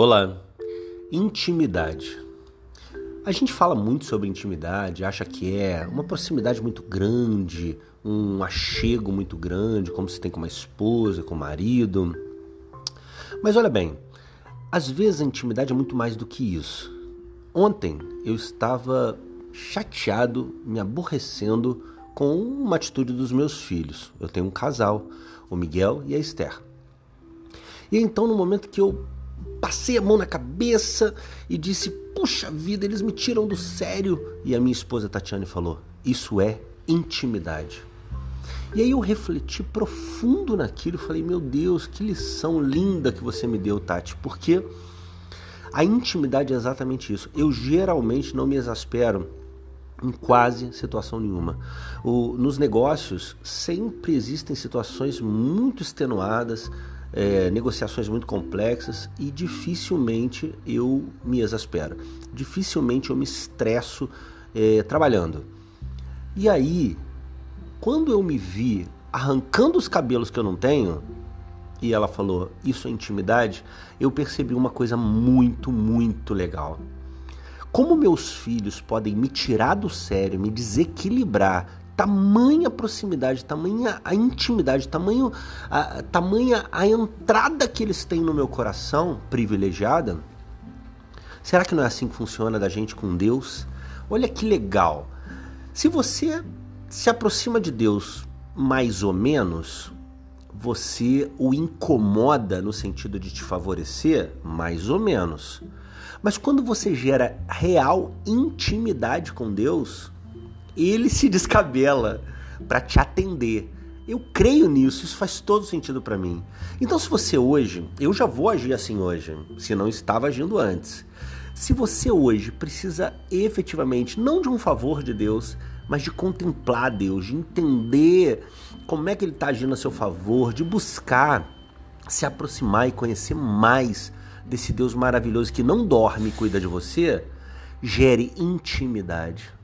Olá, intimidade. A gente fala muito sobre intimidade, acha que é uma proximidade muito grande, um achego muito grande, como se tem com uma esposa, com o um marido. Mas olha bem, às vezes a intimidade é muito mais do que isso. Ontem eu estava chateado, me aborrecendo com uma atitude dos meus filhos. Eu tenho um casal, o Miguel e a Esther. E então, no momento que eu passei a mão na cabeça e disse: Puxa vida, eles me tiram do sério. E a minha esposa Tatiane falou: Isso é intimidade. E aí eu refleti profundo naquilo e falei: Meu Deus, que lição linda que você me deu, Tati, porque a intimidade é exatamente isso. Eu geralmente não me exaspero em quase situação nenhuma. O, nos negócios sempre existem situações muito extenuadas, é, negociações muito complexas e dificilmente eu me exaspero, dificilmente eu me estresso é, trabalhando. E aí, quando eu me vi arrancando os cabelos que eu não tenho, e ela falou isso é intimidade, eu percebi uma coisa muito, muito legal. Como meus filhos podem me tirar do sério, me desequilibrar tamanha proximidade, tamanha a intimidade, tamanho, a, tamanha a entrada que eles têm no meu coração privilegiada. Será que não é assim que funciona da gente com Deus? Olha que legal. Se você se aproxima de Deus mais ou menos, você o incomoda no sentido de te favorecer, mais ou menos. Mas quando você gera real intimidade com Deus, ele se descabela para te atender. Eu creio nisso, isso faz todo sentido para mim. Então, se você hoje, eu já vou agir assim hoje, se não estava agindo antes. Se você hoje precisa efetivamente, não de um favor de Deus, mas de contemplar Deus, de entender como é que Ele está agindo a seu favor, de buscar se aproximar e conhecer mais desse Deus maravilhoso que não dorme e cuida de você, gere intimidade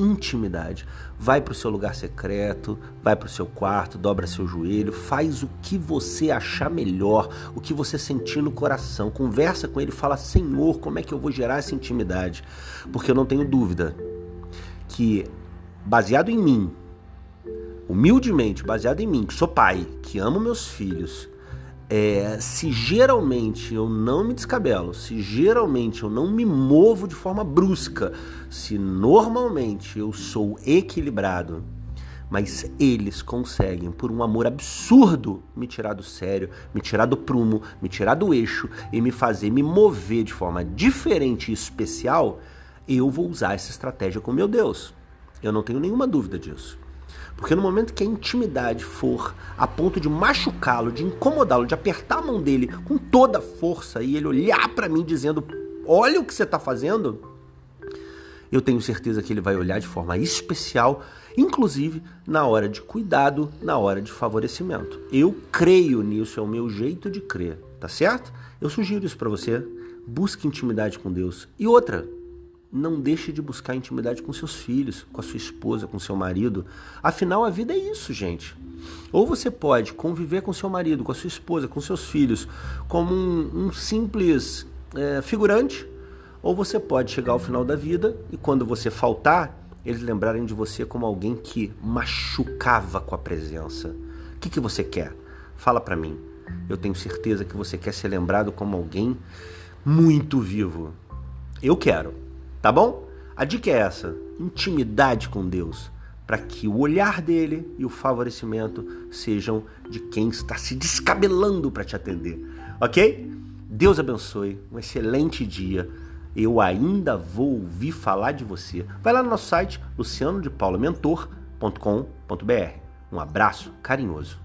intimidade. Vai para o seu lugar secreto, vai para o seu quarto, dobra seu joelho, faz o que você achar melhor, o que você sentir no coração. Conversa com ele, fala: Senhor, como é que eu vou gerar essa intimidade? Porque eu não tenho dúvida que, baseado em mim, humildemente, baseado em mim, que sou pai, que amo meus filhos, é, se geralmente eu não me descabelo, se geralmente eu não me movo de forma brusca, se normalmente eu sou equilibrado, mas eles conseguem, por um amor absurdo, me tirar do sério, me tirar do prumo, me tirar do eixo e me fazer me mover de forma diferente e especial, eu vou usar essa estratégia com meu Deus. Eu não tenho nenhuma dúvida disso. Porque no momento que a intimidade for a ponto de machucá-lo, de incomodá-lo, de apertar a mão dele com toda a força e ele olhar para mim dizendo: Olha o que você está fazendo, eu tenho certeza que ele vai olhar de forma especial, inclusive na hora de cuidado, na hora de favorecimento. Eu creio nisso, é o meu jeito de crer, tá certo? Eu sugiro isso para você. Busque intimidade com Deus. E outra, não deixe de buscar intimidade com seus filhos, com a sua esposa, com seu marido. Afinal, a vida é isso, gente. Ou você pode conviver com seu marido, com a sua esposa, com seus filhos, como um, um simples é, figurante, ou você pode chegar ao final da vida e quando você faltar, eles lembrarem de você como alguém que machucava com a presença. O que, que você quer? Fala para mim. Eu tenho certeza que você quer ser lembrado como alguém muito vivo. Eu quero. Tá bom? A dica é essa: intimidade com Deus, para que o olhar dele e o favorecimento sejam de quem está se descabelando para te atender. Ok? Deus abençoe, um excelente dia. Eu ainda vou ouvir falar de você. Vai lá no nosso site lucianodepaulomentor.com.br. Um abraço carinhoso.